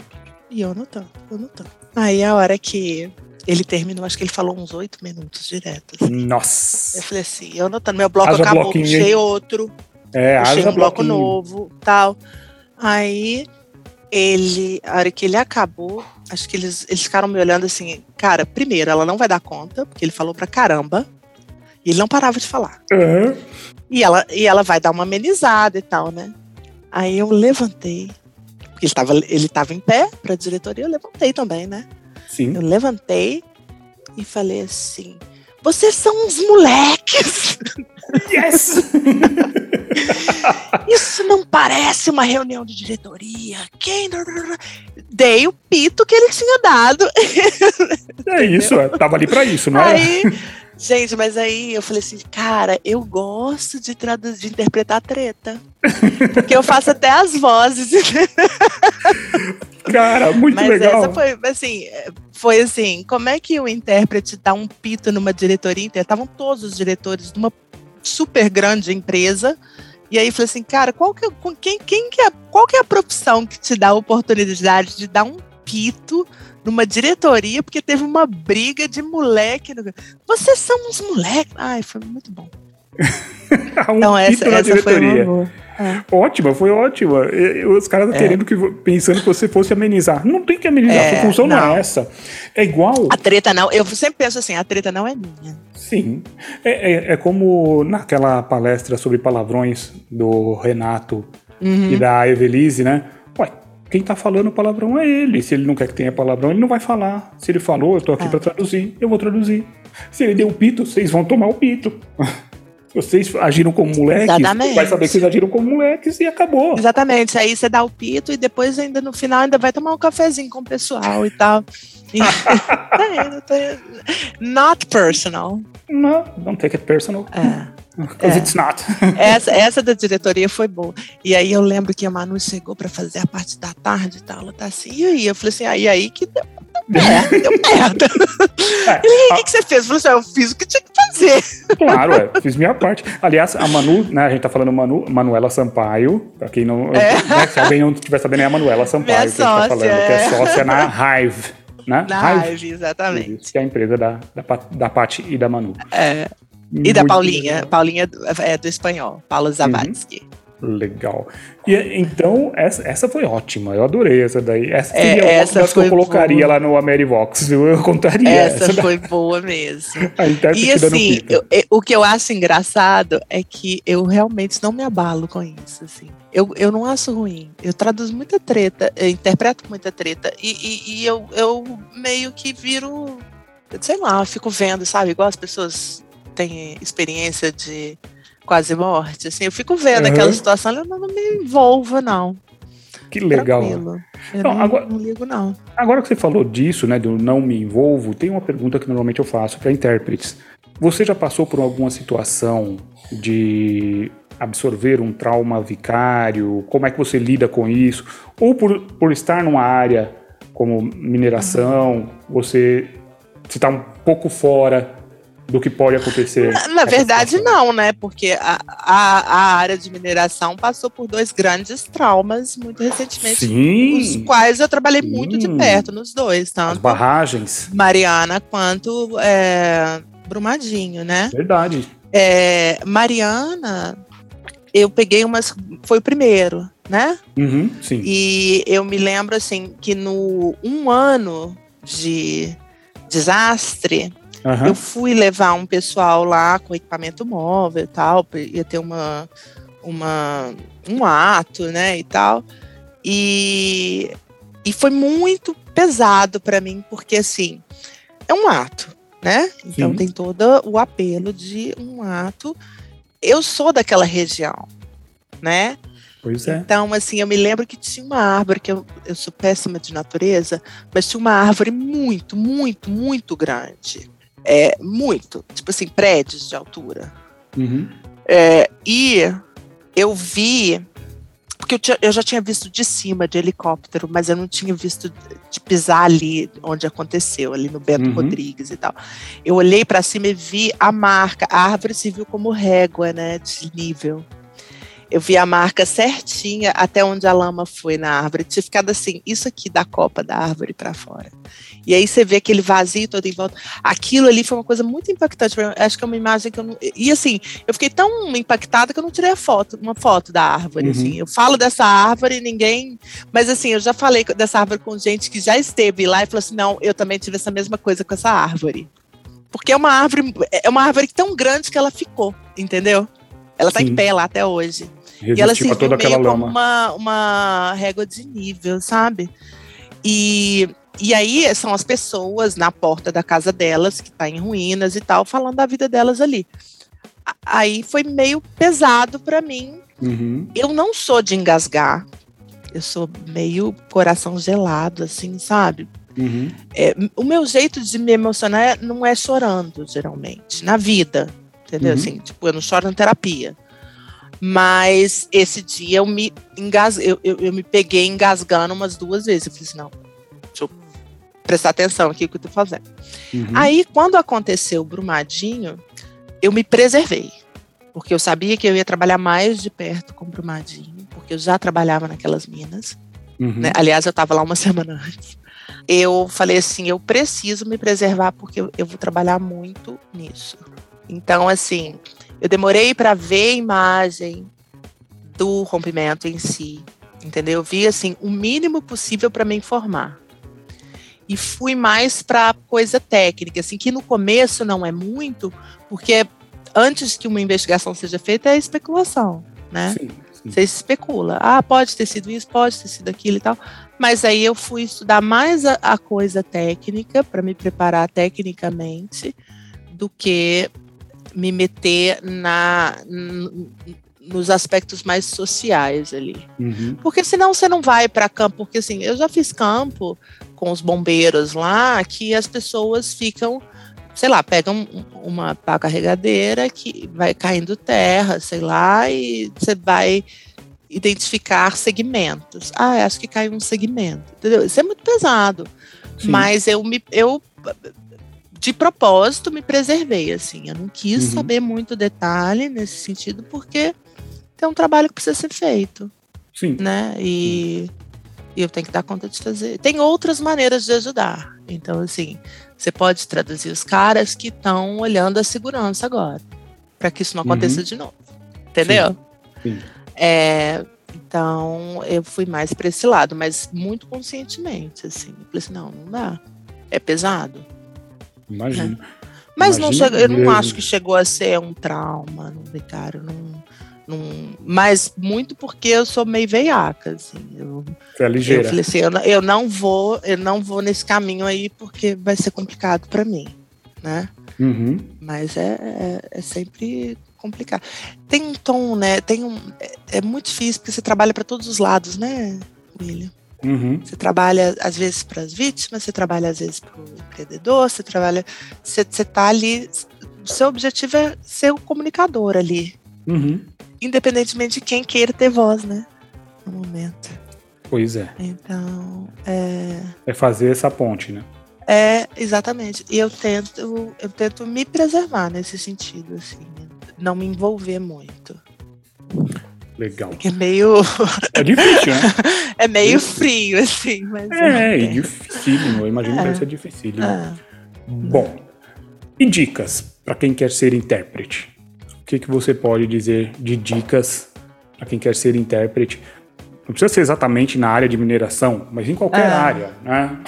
E eu anotando, eu anotando. Aí a hora que ele terminou, acho que ele falou uns oito minutos direto.
Assim. Nossa!
Eu falei assim, eu anotando, meu bloco haja acabou, puxei outro.
É,
puxei
um bloco
novo, tal. Aí ele, a hora que ele acabou, acho que eles, eles ficaram me olhando assim, cara, primeiro, ela não vai dar conta, porque ele falou pra caramba, ele não parava de falar.
Uhum.
E, ela, e ela vai dar uma amenizada e tal, né? Aí eu levantei, porque ele estava ele tava em pé pra diretoria, eu levantei também, né?
Sim.
Eu levantei e falei assim, vocês são uns moleques!
Yes!
Isso não parece uma reunião de diretoria. Quem? Dei o pito que ele tinha dado.
É isso, é. tava ali para isso, não
é? Gente, mas aí eu falei assim, cara, eu gosto de traduzir, de interpretar treta. Porque eu faço até as vozes.
Cara, muito
mas
legal.
Essa foi assim, foi assim, como é que o intérprete dá um pito numa diretoria inteira? Estavam todos os diretores de uma super grande empresa e aí falei assim, cara, qual que, é, quem, quem que é, qual que é a profissão que te dá a oportunidade de dar um pito numa diretoria porque teve uma briga de moleque. Vocês são uns moleques. Ai, foi muito bom.
um então essa, essa foi uma boa. É. Ótima, foi ótima. Os caras é. querendo que pensando que você fosse amenizar. Não tem que amenizar, é, a função não. não é essa. É igual.
A treta não. Eu sempre penso assim, a treta não é minha.
Sim. É, é, é como naquela palestra sobre palavrões do Renato uhum. e da Evelise, né? Ué, quem tá falando palavrão é ele. Se ele não quer que tenha palavrão, ele não vai falar. Se ele falou, eu tô aqui é. para traduzir, eu vou traduzir. Se ele deu um pito, vocês vão tomar o pito. vocês agiram como moleques, Exatamente. vai saber que vocês agiram como moleques e acabou.
Exatamente. Aí você dá o pito e depois ainda no final ainda vai tomar um cafezinho com o pessoal e tal. Not personal.
No, don't take it personal.
É.
Because é. it's not.
essa, essa da diretoria foi boa. E aí eu lembro que a Manu chegou para fazer a parte da tarde e tal. Ela tá assim, e aí? Eu falei assim, aí, aí que deu merda, deu merda. É, e o que, que, você fez? Eu falei assim, ah, eu fiz o que tinha que fazer.
Claro, é, fiz minha parte. Aliás, a Manu, né, a gente tá falando Manu, Manuela Sampaio, pra quem não, é. né, se alguém não estiver sabendo, é a Manuela Sampaio
Minha que sócia, a gente tá falando,
é. que é sócia na Hive. Né?
Na Hive, Hive exatamente.
Que é a empresa da, da, da Paty e da Manu.
É. E da Paulinha. Legal. Paulinha é do espanhol, Paulo Zavatsky.
Uhum. Legal. E então, essa, essa foi ótima. Eu adorei essa daí. Essa seria é, essa uma que eu colocaria boa. lá no Amerivox, viu? Eu contaria
essa. Essa foi boa mesmo. e assim, eu, o que eu acho engraçado é que eu realmente não me abalo com isso, assim. Eu, eu não acho ruim. Eu traduzo muita treta, interpreto muita treta. E, e, e eu, eu meio que viro, sei lá, fico vendo, sabe? Igual as pessoas têm experiência de quase morte, assim, eu fico vendo uhum. aquela situação, eu não, não me envolvo, não.
Que legal. Eu
então, não, agora, não ligo, não.
Agora que você falou disso, né, do não me envolvo, tem uma pergunta que normalmente eu faço para intérpretes. Você já passou por alguma situação de absorver um trauma vicário? Como é que você lida com isso? Ou por, por estar numa área como mineração, uhum. você está um pouco fora do que pode acontecer.
Na, na verdade, situação. não, né? Porque a, a, a, área de mineração passou por dois grandes traumas muito recentemente,
Sim.
os quais eu trabalhei Sim. muito de perto nos dois, tanto
As barragens.
Mariana quanto é, Brumadinho, né?
Verdade.
É, Mariana, eu peguei umas. Foi o primeiro, né?
Uhum, sim.
E eu me lembro assim que no um ano de desastre Uhum. Eu fui levar um pessoal lá com equipamento móvel e tal, ia ter uma, uma, um ato, né, e tal. E, e foi muito pesado para mim, porque assim, é um ato, né? Então Sim. tem todo o apelo de um ato. Eu sou daquela região, né?
Pois é.
Então, assim, eu me lembro que tinha uma árvore, que eu, eu sou péssima de natureza, mas tinha uma árvore muito, muito, muito grande. É, muito. Tipo assim, prédios de altura.
Uhum.
É, e eu vi. Porque eu, tinha, eu, já tinha visto de cima, de helicóptero, mas eu não tinha visto de pisar ali onde aconteceu, ali no Beto uhum. Rodrigues e tal. Eu olhei para cima e vi a marca. A árvore se viu como régua, né, de nível. Eu vi a marca certinha até onde a lama foi na árvore. Tinha ficado assim, isso aqui da copa da árvore para fora. E aí você vê aquele vazio todo em volta. Aquilo ali foi uma coisa muito impactante. Acho que é uma imagem que eu não. E assim, eu fiquei tão impactada que eu não tirei a foto, uma foto da árvore. Assim. Uhum. Assim. Eu falo dessa árvore e ninguém. Mas assim, eu já falei dessa árvore com gente que já esteve lá e falou assim: não, eu também tive essa mesma coisa com essa árvore. Porque é uma árvore, é uma árvore tão grande que ela ficou, entendeu? Ela está em pé lá até hoje.
Resistiu e ela se toda aquela lama.
Uma, uma régua de nível, sabe? E e aí são as pessoas na porta da casa delas, que está em ruínas e tal, falando da vida delas ali. Aí foi meio pesado para mim.
Uhum.
Eu não sou de engasgar. Eu sou meio coração gelado, assim, sabe?
Uhum.
É, o meu jeito de me emocionar não é chorando, geralmente, na vida. Entendeu? Uhum. Assim, tipo, eu não choro na terapia. Mas esse dia eu me engas... eu, eu, eu me peguei engasgando umas duas vezes. Eu falei assim, não, prestar atenção aqui no que eu tô fazendo. Uhum. Aí, quando aconteceu o Brumadinho, eu me preservei. Porque eu sabia que eu ia trabalhar mais de perto com o Brumadinho, porque eu já trabalhava naquelas minas. Uhum. Né? Aliás, eu estava lá uma semana antes. Eu falei assim: eu preciso me preservar porque eu, eu vou trabalhar muito nisso. Então, assim, eu demorei para ver a imagem do rompimento em si, entendeu? Eu vi assim o mínimo possível para me informar e fui mais para coisa técnica, assim, que no começo não é muito, porque antes que uma investigação seja feita é especulação, né? Sim. Você especula, ah, pode ter sido isso, pode ter sido aquilo e tal. Mas aí eu fui estudar mais a, a coisa técnica para me preparar tecnicamente do que me meter na nos aspectos mais sociais ali.
Uhum.
Porque senão você não vai para campo, porque assim, eu já fiz campo com os bombeiros lá, que as pessoas ficam, sei lá, pegam uma pá carregadeira que vai caindo terra, sei lá, e você vai identificar segmentos. Ah, acho que caiu um segmento, entendeu? Isso é muito pesado. Sim. Mas eu me eu de propósito me preservei assim, eu não quis uhum. saber muito detalhe nesse sentido porque tem um trabalho que precisa ser feito.
Sim.
Né? E, e eu tenho que dar conta de fazer. Tem outras maneiras de ajudar. Então, assim, você pode traduzir os caras que estão olhando a segurança agora, para que isso não aconteça uhum. de novo. Entendeu?
Sim. Sim.
É, então, eu fui mais para esse lado, mas muito conscientemente, assim. Eu falei assim, não, não dá. É pesado.
Imagino.
É. Mas não chega, eu não acho que chegou a ser um trauma, não, cara, não, não, mas muito porque eu sou meio veiaca, assim. Eu,
é ligeira.
Eu falei assim, eu, eu não vou, eu não vou nesse caminho aí porque vai ser complicado para mim, né?
Uhum.
Mas é, é, é, sempre complicado. Tem um tom, né? Tem um, é, é muito difícil porque você trabalha para todos os lados, né, William?
Uhum.
Você trabalha às vezes para as vítimas, você trabalha às vezes para o empreendedor, você trabalha, você está ali. O seu objetivo é ser o comunicador ali,
uhum.
independentemente de quem queira ter voz, né? No momento.
Pois é.
Então é.
É fazer essa ponte, né?
É, exatamente. E eu tento, eu tento me preservar nesse sentido, assim, não me envolver muito.
Legal.
É meio.
É difícil, né?
é meio frio, assim. Mas
é, é difícil. Eu imagino é. que deve ser difícil. É. Bom, e dicas para quem quer ser intérprete? O que, que você pode dizer de dicas para quem quer ser intérprete? Não precisa ser exatamente na área de mineração, mas em qualquer ah. área, né?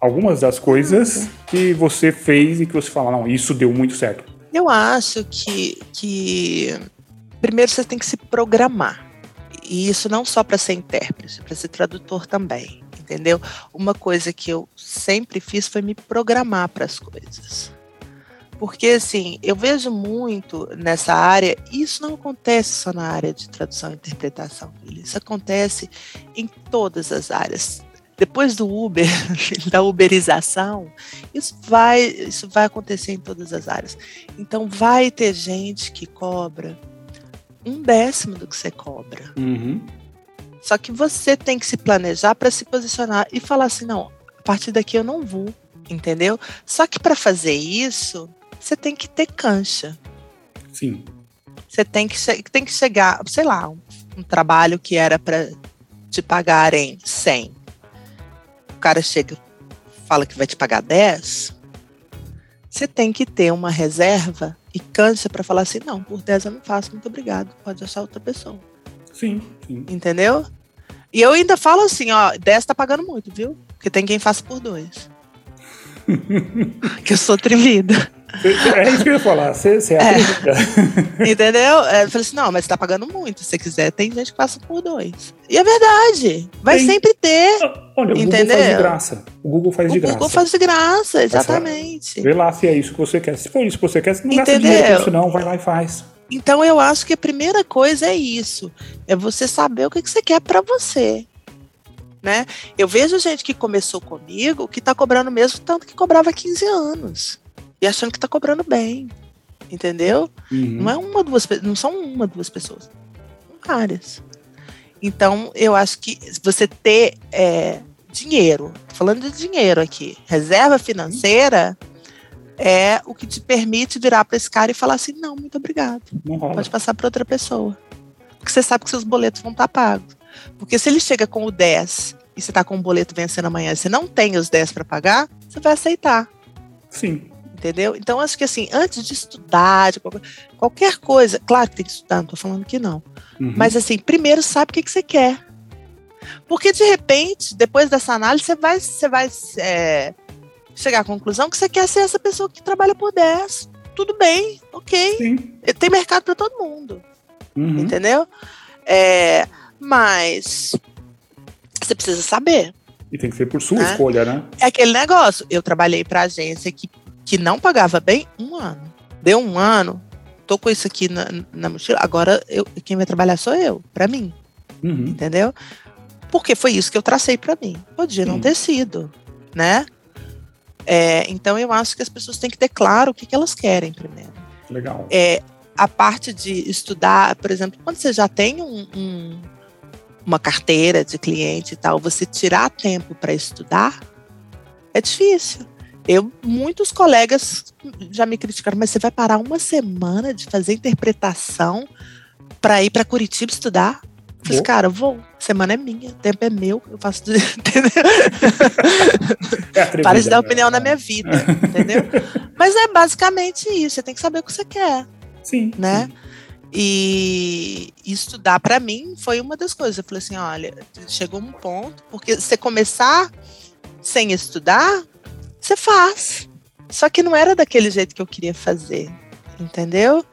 algumas das coisas que você fez e que você fala, não, isso deu muito certo?
Eu acho que, que primeiro você tem que se programar. E isso não só para ser intérprete, para ser tradutor também, entendeu? Uma coisa que eu sempre fiz foi me programar para as coisas. Porque, assim, eu vejo muito nessa área, e isso não acontece só na área de tradução e interpretação, isso acontece em todas as áreas depois do Uber, da uberização, isso vai, isso vai acontecer em todas as áreas. Então vai ter gente que cobra um décimo do que você cobra.
Uhum.
Só que você tem que se planejar para se posicionar e falar assim, não, a partir daqui eu não vou, entendeu? Só que para fazer isso, você tem que ter cancha.
Sim.
Você tem que, tem que chegar, sei lá, um, um trabalho que era para te pagarem 100 cara chega fala que vai te pagar 10, você tem que ter uma reserva e câncer para falar assim, não, por 10 eu não faço, muito obrigado, pode achar outra pessoa.
Sim, sim.
Entendeu? E eu ainda falo assim, ó, 10 tá pagando muito, viu? Porque tem quem faça por dois. que eu sou
É isso que eu ia falar, você, é,
é. Entendeu? É, eu falei assim, não, mas você tá pagando muito. Se você quiser, tem gente que passa por dois. E é verdade. Vai tem. sempre ter.
Olha, o entendeu? Google faz de graça. O Google faz
o
de graça.
O Google faz de graça, exatamente.
Vê lá se é isso que você quer. Se for isso que você quer, você não gasta dinheiro com isso, não. Vai lá e faz.
Então eu acho que a primeira coisa é isso. É você saber o que, que você quer para você. Né? Eu vejo gente que começou comigo que está cobrando mesmo tanto que cobrava 15 anos e achando que está cobrando bem, entendeu?
Uhum.
Não é uma duas, não são uma duas pessoas, são várias. Então eu acho que você ter é, dinheiro, falando de dinheiro aqui, reserva financeira é o que te permite virar para esse cara e falar assim, não, muito obrigado, pode passar para outra pessoa, porque você sabe que seus boletos vão estar tá pagos. Porque se ele chega com o 10 e você está com o boleto vencendo amanhã e você não tem os 10 para pagar, você vai aceitar.
Sim.
Entendeu? Então, acho que assim, antes de estudar, de qualquer, coisa, claro que tem que estudar, não estou falando que não.
Uhum.
Mas assim, primeiro sabe o que, que você quer. Porque de repente, depois dessa análise, você vai, você vai é, chegar à conclusão que você quer ser essa pessoa que trabalha por 10. Tudo bem, ok.
Sim.
Tem mercado para todo mundo.
Uhum.
Entendeu? É, mas você precisa saber.
E tem que ser por sua né? escolha, né?
É aquele negócio. Eu trabalhei para agência que, que não pagava bem um ano. Deu um ano, tô com isso aqui na, na mochila, agora eu, quem vai trabalhar sou eu, para mim.
Uhum.
Entendeu? Porque foi isso que eu tracei para mim. Podia não ter sido, né? É, então eu acho que as pessoas têm que ter claro o que, que elas querem primeiro.
Legal.
É, a parte de estudar, por exemplo, quando você já tem um, um uma carteira de cliente e tal, você tirar tempo para estudar é difícil. Eu, muitos colegas já me criticaram, mas você vai parar uma semana de fazer interpretação para ir para Curitiba estudar? Eu falei, cara, vou. Semana é minha, tempo é meu, eu faço. Entendeu? É Para de dar opinião na minha vida, entendeu? Mas é basicamente isso, você tem que saber o que você quer.
Sim.
Né?
Sim.
E estudar para mim foi uma das coisas. Eu falei assim, olha, chegou um ponto, porque você começar sem estudar, você faz. Só que não era daquele jeito que eu queria fazer, entendeu?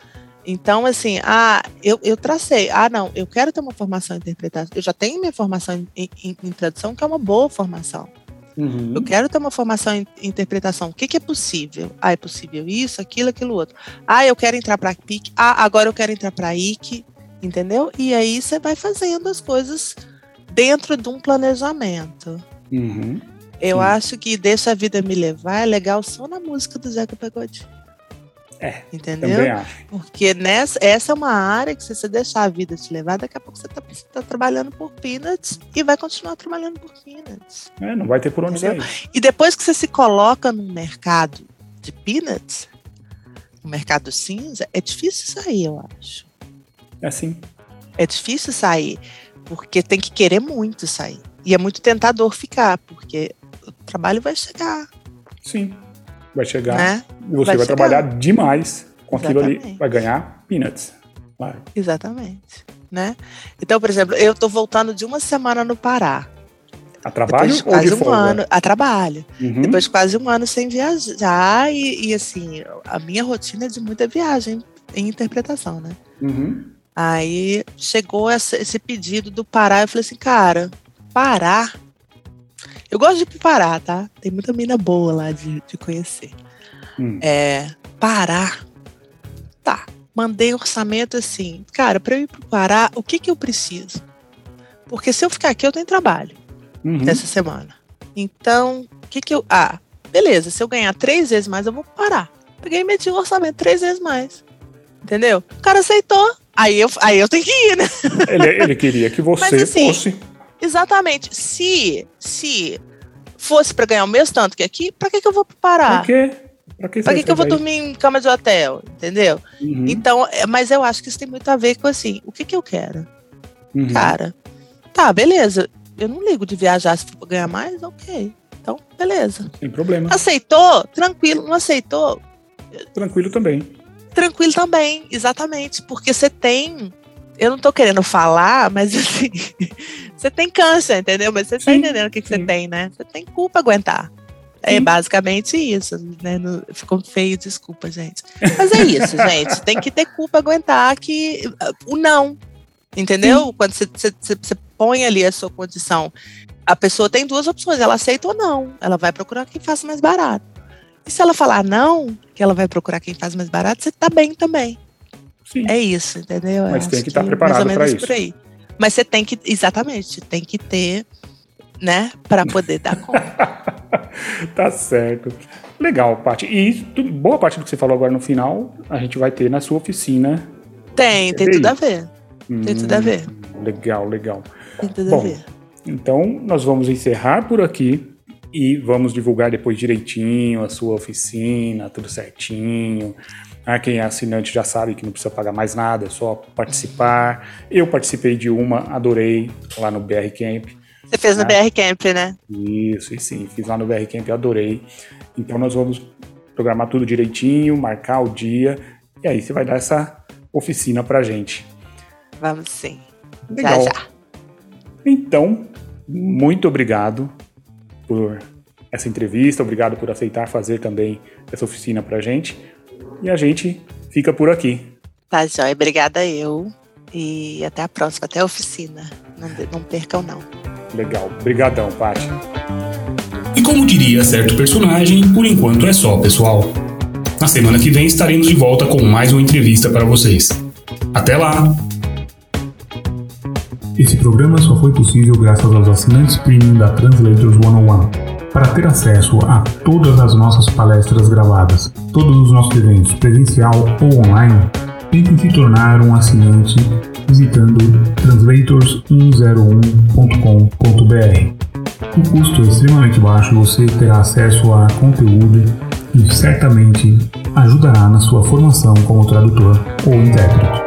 Então, assim, ah, eu, eu tracei, ah, não, eu quero ter uma formação em interpretação, eu já tenho minha formação em, em, em tradução, que é uma boa formação. Uhum. Eu quero ter uma formação em interpretação. O que, que, é possível? Ah, é possível isso, aquilo, aquilo outro. Ah, eu quero entrar para PIC. Ah, agora eu quero entrar para IC. Entendeu? E aí você vai fazendo as coisas dentro de um planejamento. Uhum. Eu Sim. acho que Deixa a Vida Me Levar é legal só na música do Zeca Pagodinho.
É,
entendeu? Porque nessa, essa é uma área que se você deixar a vida te levar, daqui a pouco você está tá trabalhando por peanuts e vai continuar trabalhando por peanuts.
É, não vai ter por onde entendeu? sair.
E depois que você se coloca no mercado de peanuts, no mercado cinza, é difícil sair, eu acho.
É sim.
É difícil sair, porque tem que querer muito sair. E é muito tentador ficar, porque o trabalho vai chegar.
Sim vai chegar né? e você vai, vai trabalhar demais com aquilo ali, vai ganhar peanuts. Claro.
Exatamente. Né? Então, por exemplo, eu estou voltando de uma semana no Pará.
A trabalho
Depois de quase um folga? ano a trabalho. Uhum. Depois de quase um ano sem viajar e, e, assim, a minha rotina é de muita viagem em interpretação, né? Uhum. Aí chegou essa, esse pedido do Pará, eu falei assim, cara, Pará eu gosto de ir pro Pará, tá? Tem muita mina boa lá de, de conhecer. Hum. É, Pará. Tá. Mandei orçamento assim. Cara, para eu ir pro Pará, o que que eu preciso? Porque se eu ficar aqui, eu tenho trabalho uhum. essa semana. Então, o que que eu. Ah, beleza. Se eu ganhar três vezes mais, eu vou parar. Peguei e meti o orçamento três vezes mais. Entendeu? O cara aceitou. Aí eu, aí eu tenho que ir, né?
Ele, ele queria que você Mas, assim, fosse
Exatamente. Se, se fosse para ganhar o mesmo tanto que aqui, para que, que eu vou parar?
Pra quê? Pra que,
pra que, que eu vou dormir em cama de hotel? Entendeu? Uhum. Então, é, mas eu acho que isso tem muito a ver com assim, o que, que eu quero? Uhum. Cara, tá, beleza. Eu não ligo de viajar se for pra ganhar mais, ok. Então, beleza.
Sem problema.
Aceitou? Tranquilo. Não aceitou?
Tranquilo também.
Tranquilo também, exatamente. Porque você tem eu não tô querendo falar, mas assim, você tem câncer, entendeu? Mas você tá entendendo o que, que você tem, né? Você tem culpa aguentar. É basicamente isso, né? Ficou feio, desculpa, gente. Mas é isso, gente. Tem que ter culpa aguentar que o não. Entendeu? Sim. Quando você põe ali a sua condição, a pessoa tem duas opções, ela aceita ou não. Ela vai procurar quem faça mais barato. E se ela falar não, que ela vai procurar quem faz mais barato, você tá bem também. Sim. É isso, entendeu?
Mas tem que estar tá preparado para isso.
Mas você tem que, exatamente, tem que ter, né, para poder dar conta.
tá certo. Legal, Paty. E boa parte do que você falou agora no final, a gente vai ter na sua oficina.
Tem, tem tudo a ver. Hum, tem tudo a ver.
Legal, legal.
Tem tudo Bom, a ver.
Então, nós vamos encerrar por aqui e vamos divulgar depois direitinho a sua oficina, tudo certinho. Ah, quem é assinante já sabe que não precisa pagar mais nada, é só participar. Eu participei de uma, adorei, lá no BR Camp.
Você fez no né? BR Camp, né?
Isso, e sim, fiz lá no BR Camp, adorei. Então nós vamos programar tudo direitinho, marcar o dia, e aí você vai dar essa oficina pra gente.
Vamos sim. Legal. Já, já.
Então, muito obrigado por essa entrevista, obrigado por aceitar fazer também essa oficina pra gente. E a gente fica por aqui.
Tá, Jóia. Obrigada eu. E até a próxima, até a oficina. Não, não percam, não.
Legal. Obrigadão, Paty.
E como diria certo personagem, por enquanto é só, pessoal. Na semana que vem estaremos de volta com mais uma entrevista para vocês. Até lá! Esse programa só foi possível graças aos assinantes premium da Translators 101. Para ter acesso a todas as nossas palestras gravadas, todos os nossos eventos presencial ou online, tente se tornar um assinante visitando translators101.com.br. O custo é extremamente baixo, você terá acesso a conteúdo e certamente ajudará na sua formação como tradutor ou intérprete.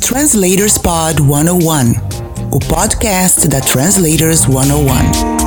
Translators Pod 101 o podcast da Translators 101.